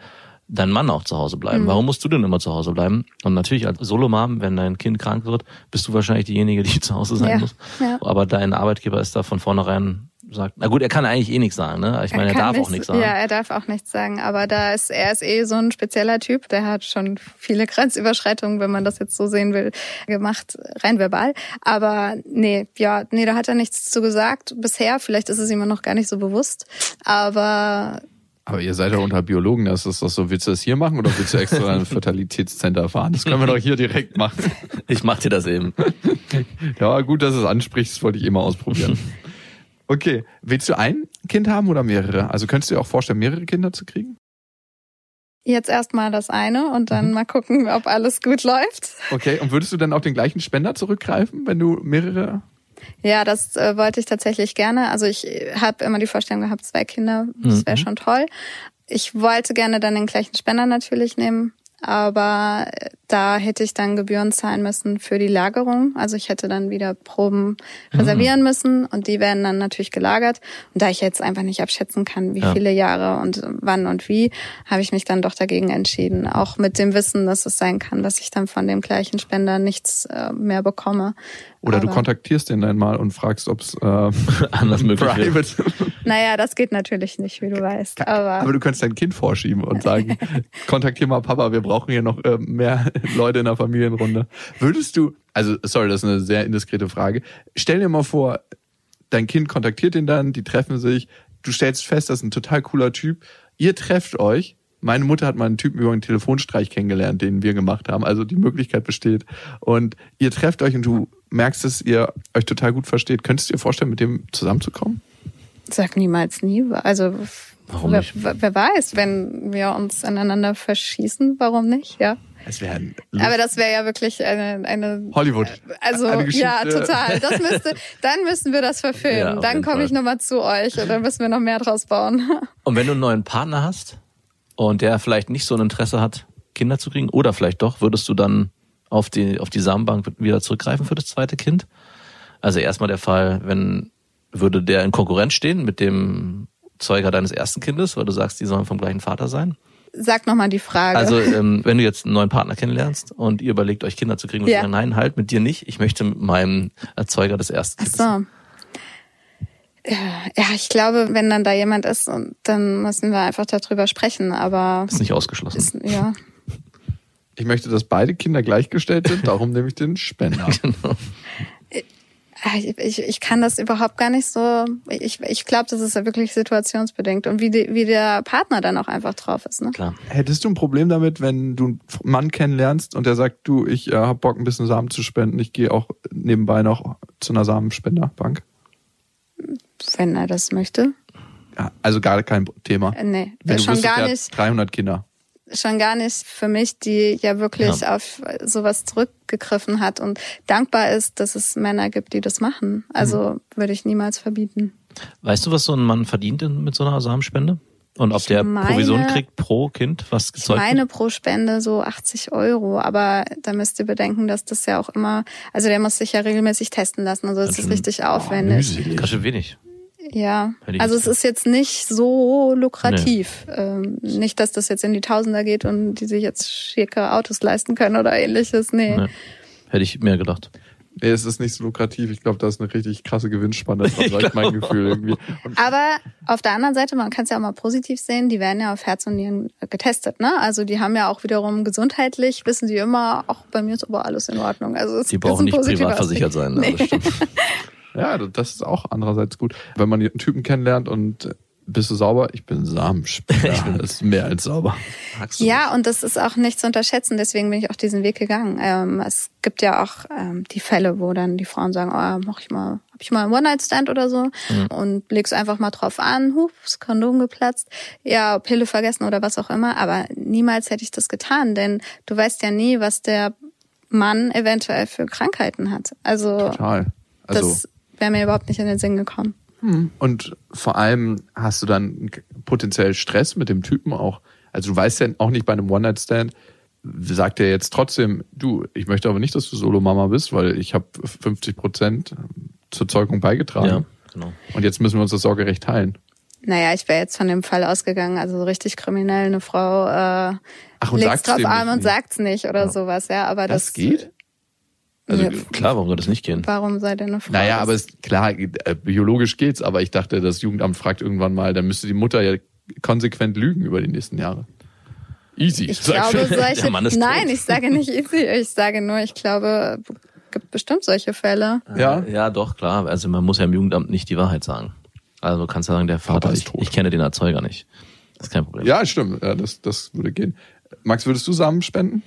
dein Mann auch zu Hause bleiben? Warum musst du denn immer zu Hause bleiben? Und natürlich als Solomam, wenn dein Kind krank wird, bist du wahrscheinlich diejenige, die (laughs) zu Hause sein Ja, muss. ja. Aber dein Arbeitgeber ist da von vornherein sagt, na gut, er kann eigentlich eh nichts sagen, ne? Ich meine, er, kann darf auch nichts sagen. Ja, er darf auch nichts sagen. Aber da ist er ist eh so ein spezieller Typ. Der hat schon viele (laughs) Grenzüberschreitungen, wenn man das jetzt so sehen will, gemacht, rein verbal. Aber nee, ja, nee, da hat er nichts zu gesagt bisher. Vielleicht ist es ihm noch gar nicht so bewusst. Aber Aber ihr seid ja unter Biologen, das ist doch so, willst du das hier machen oder willst du extra ein (laughs) Fertilitätscenter fahren? Das können wir doch hier direkt machen. Ich mach dir das eben. (laughs) Ja, gut, dass du es ansprichst, das wollte ich immer ausprobieren. Okay, willst du ein Kind haben oder mehrere? Also könntest du dir auch vorstellen, mehrere Kinder zu kriegen? jetzt erstmal das eine und dann mal gucken, ob alles gut läuft. Okay, und würdest du dann auf den gleichen Spender zurückgreifen, wenn du mehrere? Ja, das äh, wollte ich tatsächlich gerne. Also ich habe immer die Vorstellung gehabt, zwei Kinder, das wäre schon toll. Ich wollte gerne dann den gleichen Spender natürlich nehmen, aber äh, da hätte ich dann Gebühren zahlen müssen für die Lagerung. Also ich hätte dann wieder Proben reservieren müssen und die werden dann natürlich gelagert. Und da ich jetzt einfach nicht abschätzen kann, wie Ja. viele Jahre und wann und wie, habe ich mich dann doch dagegen entschieden. Auch mit dem Wissen, dass es sein kann, dass ich dann von dem gleichen Spender nichts äh, mehr bekomme. Oder du Aber- kontaktierst den dann mal und fragst, ob es äh, (laughs) Anders möglich private. (laughs) Naja, das geht natürlich nicht, wie du weißt. Aber, Aber du könntest dein Kind vorschieben und sagen, (laughs) kontaktier mal Papa, wir brauchen hier noch äh, mehr (laughs) Leute in der Familienrunde. Würdest du, also sorry, das ist eine sehr indiskrete Frage. Stell dir mal vor, dein Kind kontaktiert ihn dann, die treffen sich, du stellst fest, das ist ein total cooler Typ. Ihr trefft euch. Meine Mutter hat mal einen Typen über einen Telefonstreich kennengelernt, den wir gemacht haben. Also die Möglichkeit besteht. Und ihr trefft euch und du merkst, dass ihr euch total gut versteht. Könntest du dir vorstellen, mit dem zusammenzukommen? sag niemals nie. Also Warum wer, nicht? wer weiß, wenn wir uns aneinander verschießen, warum nicht? Ja. Es wäre ein Aber das wäre ja wirklich eine, eine Hollywood. Also Eine ja, total. Das müsste, (laughs) dann müssten wir das Ja, verfilmen. auf dann komme ich nochmal zu euch und dann müssen wir noch mehr draus bauen. (laughs) Und wenn du einen neuen Partner hast und der vielleicht nicht so ein Interesse hat, Kinder zu kriegen, oder vielleicht doch, würdest du dann auf die, auf die Samenbank wieder zurückgreifen für das zweite Kind? Also erstmal der Fall, wenn, würde der in Konkurrenz stehen mit dem Zeuger deines ersten Kindes, weil du sagst, die sollen vom gleichen Vater sein? Sag nochmal die Frage. Also ähm, wenn du jetzt einen neuen Partner kennenlernst und ihr überlegt, euch Kinder zu kriegen, und Ja. sagen, nein, halt mit dir nicht, ich möchte mit meinem Erzeuger des ersten Ach Kindes. so. Ja, ich glaube, wenn dann da jemand ist, dann müssen wir einfach darüber sprechen. Aber Ist nicht ausgeschlossen. ist, ja, Ich möchte, dass beide Kinder gleichgestellt sind, darum nehme ich den Spender. Ah, (laughs) Ich, ich, ich kann das überhaupt gar nicht so. Ich, ich glaube, das ist ja wirklich situationsbedingt und wie, die, wie der Partner dann auch einfach drauf ist. Ne? Klar. Hättest du ein Problem damit, wenn du einen Mann kennenlernst und der sagt, du, ich äh, hab Bock, ein bisschen Samen zu spenden, ich gehe auch nebenbei noch zu einer Samenspenderbank? Wenn er das möchte. Ja, also gar kein Thema. Äh, Nee, Wenn du schon wüsstest, gar nicht. 300 Kinder. Schon gar nicht für mich, die ja wirklich Ja. auf sowas zurückgegriffen hat und dankbar ist, dass es Männer gibt, die das machen. Also Mhm. würde ich niemals verbieten. Weißt du, was so ein Mann verdient mit so einer Samenspende? Und ob Ich der meine- Provision kriegt pro Kind, was Ich gezeugt meine wird? pro Spende so 80 Euro, aber da müsst ihr bedenken, dass das ja auch immer, also der muss sich ja regelmäßig testen lassen, also es ist richtig aufwendig. mühselig. Ganz schön wenig. Ja, also es ist jetzt nicht so lukrativ. Ähm, nicht, dass das jetzt in die Tausender geht und die sich jetzt schicke Autos leisten können oder ähnliches. Nee. Nee. Hätte ich mehr gedacht. Nee, es ist nicht so lukrativ. Ich glaube, da ist eine richtig krasse Gewinnspanne (laughs) dran, war ich mein Gefühl irgendwie. Und Aber auf der anderen Seite, man kann es ja auch mal positiv sehen, die werden ja auf Herz und Nieren getestet. Ne? Also die haben ja auch wiederum gesundheitlich, wissen die immer, auch bei mir ist aber alles in Ordnung. Also es Die ist brauchen nicht privat versichert sein. ne? Nee. (laughs) Ja, das ist auch andererseits gut. Wenn man einen Typen kennenlernt und äh, bist du sauber? Ich bin Samenspender. (laughs) ich bin das ist mehr als sauber. Ja, und das ist auch nicht zu unterschätzen. Deswegen bin ich auch diesen Weg gegangen. Ähm, es gibt ja auch ähm, die Fälle, wo dann die Frauen sagen, oh, mach ich mal, hab ich mal einen One-Night-Stand oder so und legst einfach mal drauf an, hups, Kondom geplatzt, ja, Pille vergessen oder was auch immer. Aber niemals hätte ich das getan, denn du weißt ja nie, was der Mann eventuell für Krankheiten hat. Also Total. Also, das wäre mir überhaupt nicht in den Sinn gekommen. und vor allem hast du dann potenziell Stress mit dem Typen auch. Also du weißt ja auch nicht bei einem One-Night-Stand, sagt er jetzt trotzdem, du, ich möchte aber nicht, dass du Solo-Mama bist, weil ich habe 50 Prozent zur Zeugung beigetragen. Ja, genau. Und jetzt müssen wir uns das Sorgerecht teilen. Naja, ich wäre jetzt von dem Fall ausgegangen, also so richtig kriminell, eine Frau äh, Ach, und legt's drauf an und sagt's nicht oder Ja. sowas, ja. Aber das, Das geht? Also Ja. klar, warum soll das nicht gehen? Warum sei denn eine Frau? Naja, aber es, klar, äh, biologisch geht's, aber ich dachte, das Jugendamt fragt irgendwann mal, dann müsste die Mutter ja konsequent lügen über die nächsten Jahre. Easy. ich sag glaube, ich. solche. (laughs) Der Mann ist Nein, tot. ich sage nicht easy. Ich sage nur, ich glaube, es gibt bestimmt solche Fälle. Ja? Ja, doch, klar. Also man muss ja im Jugendamt nicht die Wahrheit sagen. Also du kannst ja sagen, der Vater, ist ich, tot. ich kenne den Erzeuger nicht. Das ist kein Problem. Ja, stimmt. Ja, das, das würde gehen. Max, würdest du Samen spenden?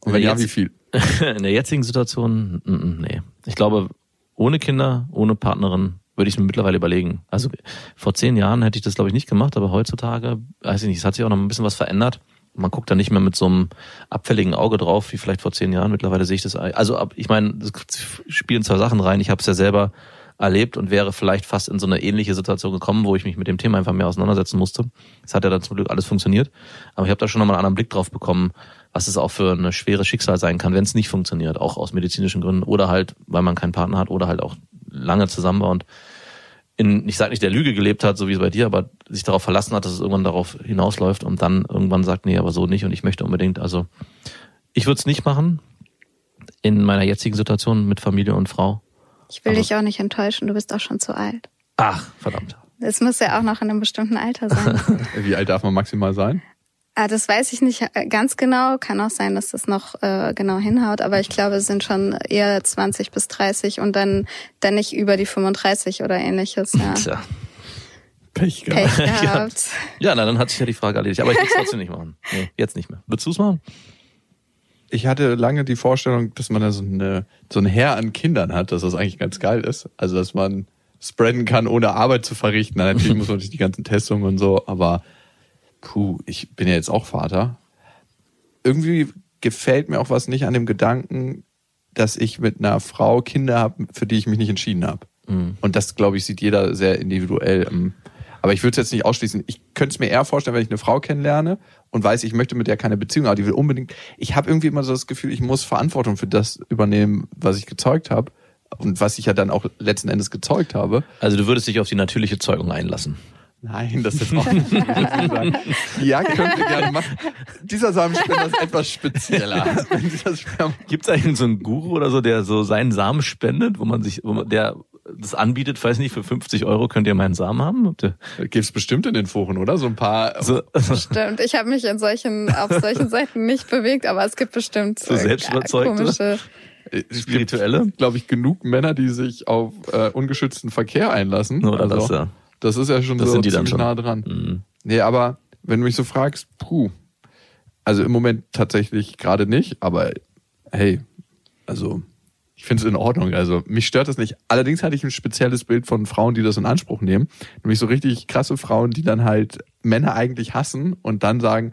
Und wenn ja, Jetzt- wie viel? (laughs) In der jetzigen Situation, nee. Ich glaube, ohne Kinder, ohne Partnerin würde ich es mir mittlerweile überlegen. Also vor zehn Jahren hätte ich das, glaube ich, nicht gemacht, aber heutzutage, weiß ich nicht, es hat sich auch noch ein bisschen was verändert. Man guckt da nicht mehr mit so einem abfälligen Auge drauf, wie vielleicht vor zehn Jahren. Mittlerweile sehe ich das. Also ich meine, es spielen zwei Sachen rein. Ich habe es ja selber erlebt und wäre vielleicht fast in so eine ähnliche Situation gekommen, wo ich mich mit dem Thema einfach mehr auseinandersetzen musste. Es hat ja dann zum Glück alles funktioniert. Aber ich habe da schon nochmal einen anderen Blick drauf bekommen, was es auch für eine schwere Schicksal sein kann, wenn es nicht funktioniert, auch aus medizinischen Gründen oder halt, weil man keinen Partner hat oder halt auch lange zusammen war und in, ich sage nicht der Lüge gelebt hat, so wie es bei dir, aber sich darauf verlassen hat, dass es irgendwann darauf hinausläuft und dann irgendwann sagt, nee, aber so nicht und ich möchte unbedingt. Also ich würde es nicht machen in meiner jetzigen Situation mit Familie und Frau. Ich will Aber- dich auch nicht enttäuschen, du bist auch schon zu alt. Ach, verdammt. Es muss ja auch noch in einem bestimmten Alter sein. (laughs) Wie alt darf man maximal sein? Ah, das weiß ich nicht äh, ganz genau. Kann auch sein, dass das noch äh, genau hinhaut. Aber ich glaube, es sind schon eher 20 bis 30 und dann, dann nicht über die 35 oder ähnliches. Ja. Tja. Pech gehabt. Pech gehabt. Ja, na, dann hat sich ja die Frage erledigt. Aber ich will es trotzdem nicht machen. Nee, jetzt nicht mehr. Würdest du es machen? Ich hatte lange die Vorstellung, dass man da so, eine, so ein Heer an Kindern hat, dass das eigentlich ganz geil ist. Also, dass man spreaden kann, ohne Arbeit zu verrichten. Na, natürlich (laughs) muss man durch die ganzen Testungen und so, aber puh, ich bin ja jetzt auch Vater. Irgendwie gefällt mir auch was nicht an dem Gedanken, dass ich mit einer Frau Kinder habe, für die ich mich nicht entschieden habe. Und das, glaube ich, sieht jeder sehr individuell. ähm, Aber ich würde es jetzt nicht ausschließen. Ich könnte es mir eher vorstellen, wenn ich eine Frau kennenlerne und weiß, ich möchte mit der keine Beziehung, aber die will unbedingt. Ich habe irgendwie immer so das Gefühl, ich muss Verantwortung für das übernehmen, was ich gezeugt habe und was ich ja dann auch letzten Endes gezeugt habe. Also du würdest dich auf die natürliche Zeugung einlassen. Nein, das ist auch nicht sagen. Ja, könnt ihr gerne machen. Dieser Samenspender ist etwas spezieller. Gibt es eigentlich so einen Guru oder so, der so seinen Samen spendet, wo man sich, wo man, der das anbietet, weiß nicht, für 50 Euro könnt ihr meinen Samen haben? Ihr- Gibt's bestimmt in den Foren, oder? So ein paar. So, Stimmt, ich habe mich in solchen, auf solchen Seiten nicht bewegt, aber es gibt bestimmt So äh, selbstüberzeugte? komische. Spirituelle? glaube ich, genug Männer, die sich auf äh, ungeschützten Verkehr einlassen. Oder Also, das, ja. Das ist ja schon Das so sind die dann schon. nah dran. Mhm. Nee, aber wenn du mich so fragst, puh. Also im Moment tatsächlich gerade nicht, aber hey, also ich finde es in Ordnung. Also mich stört das nicht. Allerdings hatte ich ein spezielles Bild von Frauen, die das in Anspruch nehmen. Nämlich so richtig krasse Frauen, die dann halt Männer eigentlich hassen und dann sagen,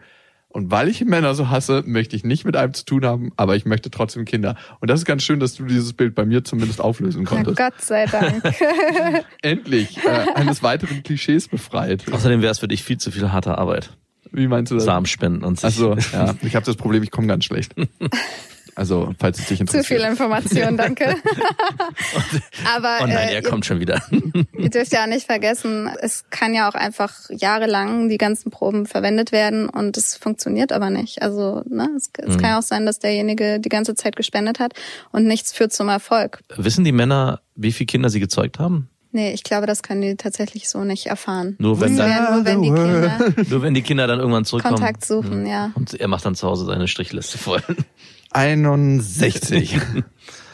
Und weil ich Männer so hasse, möchte ich nicht mit einem zu tun haben, aber ich möchte trotzdem Kinder. Und das ist ganz schön, dass du dieses Bild bei mir zumindest auflösen Na konntest. Gott sei Dank. (laughs) Endlich äh, eines weiteren Klischees befreit. Außerdem wäre es für dich viel zu viel harte Arbeit. Wie meinst du das? Samenspenden und sich. Also, ja, ich habe das Problem, ich komme ganz schlecht. (laughs) Also, falls es dich Zu interessiert. viel Information, danke. (laughs) (laughs) Aber oh nein, äh, er kommt schon wieder. (laughs) Ihr dürft ja auch nicht vergessen, es kann ja auch einfach jahrelang die ganzen Proben verwendet werden und es funktioniert aber nicht. Also ne, es, es Mhm. kann ja auch sein, dass derjenige die ganze Zeit gespendet hat und nichts führt zum Erfolg. Wissen die Männer, wie viele Kinder sie gezeugt haben? Nee, ich glaube, das können die tatsächlich so nicht erfahren. Nur wenn, dann, wäre nur, wenn die Kinder nur wenn die Kinder dann irgendwann zurückkommen. Kontakt suchen, ja. Und er macht dann zu Hause seine Strichliste voll. 61. (laughs)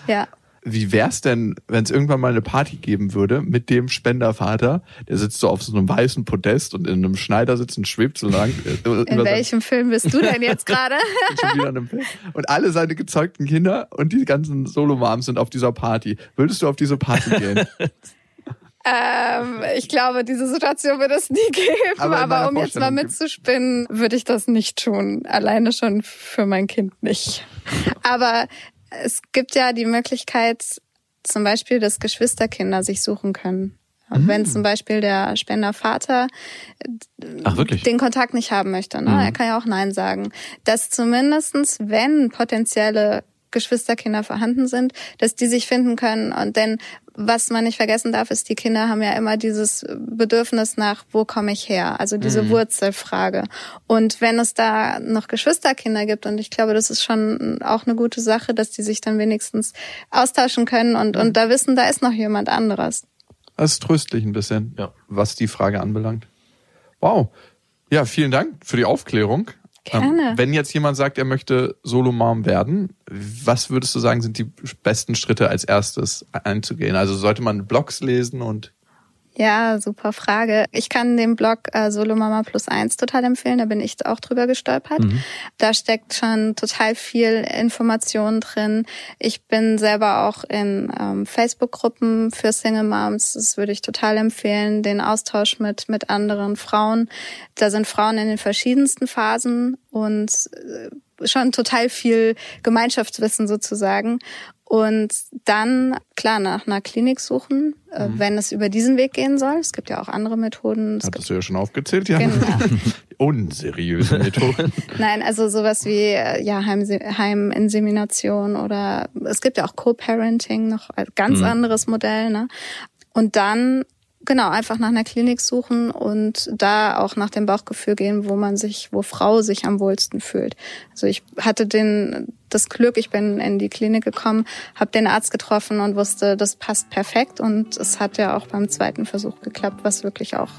Ja. Wie wär's denn, wenn es irgendwann mal eine Party geben würde mit dem Spendervater, der sitzt so auf so einem weißen Podest und in einem Schneidersitz und schwebt so lang. In welchem Film bist du denn jetzt gerade? (laughs) Und alle seine gezeugten Kinder und die ganzen Solo-Moms sind auf dieser Party. Würdest du auf diese Party gehen? (laughs) ähm, ich glaube, diese Situation wird es nie (laughs) geben. Aber Aber, um jetzt mal mitzuspinnen, würde ich das nicht tun. Alleine schon für mein Kind nicht. (laughs) Aber es gibt ja die Möglichkeit, zum Beispiel, dass Geschwisterkinder sich suchen können. Mhm. Wenn zum Beispiel der Spendervater Ach, den Kontakt nicht haben möchte. Ne? Mhm. Er kann ja auch Nein sagen. Dass zumindestens, wenn potenzielle Geschwisterkinder vorhanden sind, dass die sich finden können. Und denn was man nicht vergessen darf, ist, die Kinder haben ja immer dieses Bedürfnis nach, wo komme ich her? Also diese Wurzelfrage. Und wenn es da noch Geschwisterkinder gibt, und ich glaube, das ist schon auch eine gute Sache, dass die sich dann wenigstens austauschen können und, und da wissen, da ist noch jemand anderes. Das ist tröstlich ein bisschen, Ja. was die Frage anbelangt. Wow. Ja, vielen Dank für die Aufklärung. Gerne. Ähm, wenn jetzt jemand sagt, er möchte Solo-Mom werden, was würdest du sagen, sind die besten Schritte als erstes einzugehen? Also sollte man Blogs lesen und Ja, super Frage. Ich kann den Blog äh, Solo Mama Plus Eins total empfehlen. Da bin ich auch drüber gestolpert. Da steckt schon total viel Information drin. Ich bin selber auch in ähm, Facebook-Gruppen für Single Moms. Das würde ich total empfehlen. Den Austausch mit mit anderen Frauen. Da sind Frauen in den verschiedensten Phasen und äh, schon total viel Gemeinschaftswissen sozusagen. Und dann, klar, nach einer Klinik suchen, äh, wenn es über diesen Weg gehen soll. Es gibt ja auch andere Methoden. Es hattest du ja schon aufgezählt, ja? Genau. (laughs) Unseriöse Methoden. (laughs) nein, also sowas wie äh, ja, Heimse Heiminsemination oder es gibt ja auch Co-Parenting, noch ein ganz Mhm. anderes Modell. Ne? Und dann genau einfach nach einer Klinik suchen und da auch nach dem Bauchgefühl gehen, wo man sich, wo Frau sich am wohlsten fühlt. Also ich hatte den das Glück, ich bin in die Klinik gekommen, habe den Arzt getroffen und wusste, das passt perfekt und es hat ja auch beim zweiten Versuch geklappt, was wirklich auch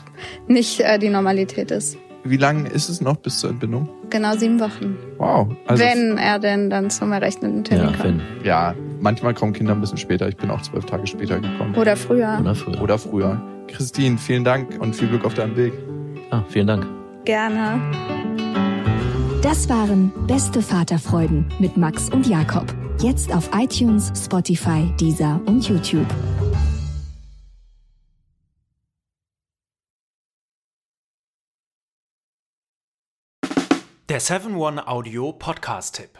nicht äh, die Normalität ist. Wie lange ist es noch bis zur Entbindung? Genau sieben Wochen. Wow. Also wenn er denn dann zum errechneten Termin Ja, kommt. wenn. ja, manchmal kommen Kinder ein bisschen später. Ich bin auch zwölf Tage später gekommen. Oder früher. Oder früher. Oder früher. Christine, vielen Dank und viel Glück auf deinem Weg. Ah, vielen Dank. Gerne. Das waren Beste Vaterfreuden mit Max und Jakob. Jetzt auf iTunes, Spotify, Deezer und YouTube. Der 7-One-Audio-Podcast-Tipp.